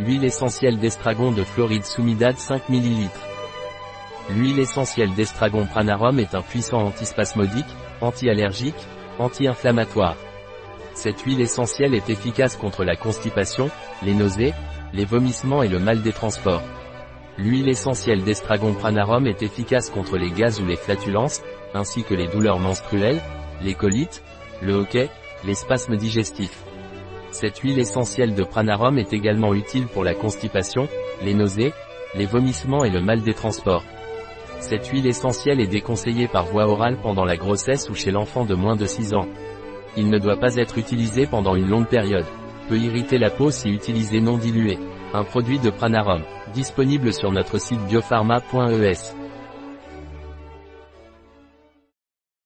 Huile essentielle d'estragon de Floride Soumidade 5 ml. L'huile essentielle d'estragon Pranarum est un puissant antispasmodique, anti-allergique, anti-inflammatoire. Cette huile essentielle est efficace contre la constipation, les nausées, les vomissements et le mal des transports. L'huile essentielle d'estragon pranarum est efficace contre les gaz ou les flatulences, ainsi que les douleurs menstruelles, les colites, le hoquet, les spasmes digestifs. Cette huile essentielle de pranarum est également utile pour la constipation, les nausées, les vomissements et le mal des transports. Cette huile essentielle est déconseillée par voie orale pendant la grossesse ou chez l'enfant de moins de 6 ans. Il ne doit pas être utilisé pendant une longue période. Peut irriter la peau si utilisé non dilué. Un produit de Pranarum, disponible sur notre site biopharma.es.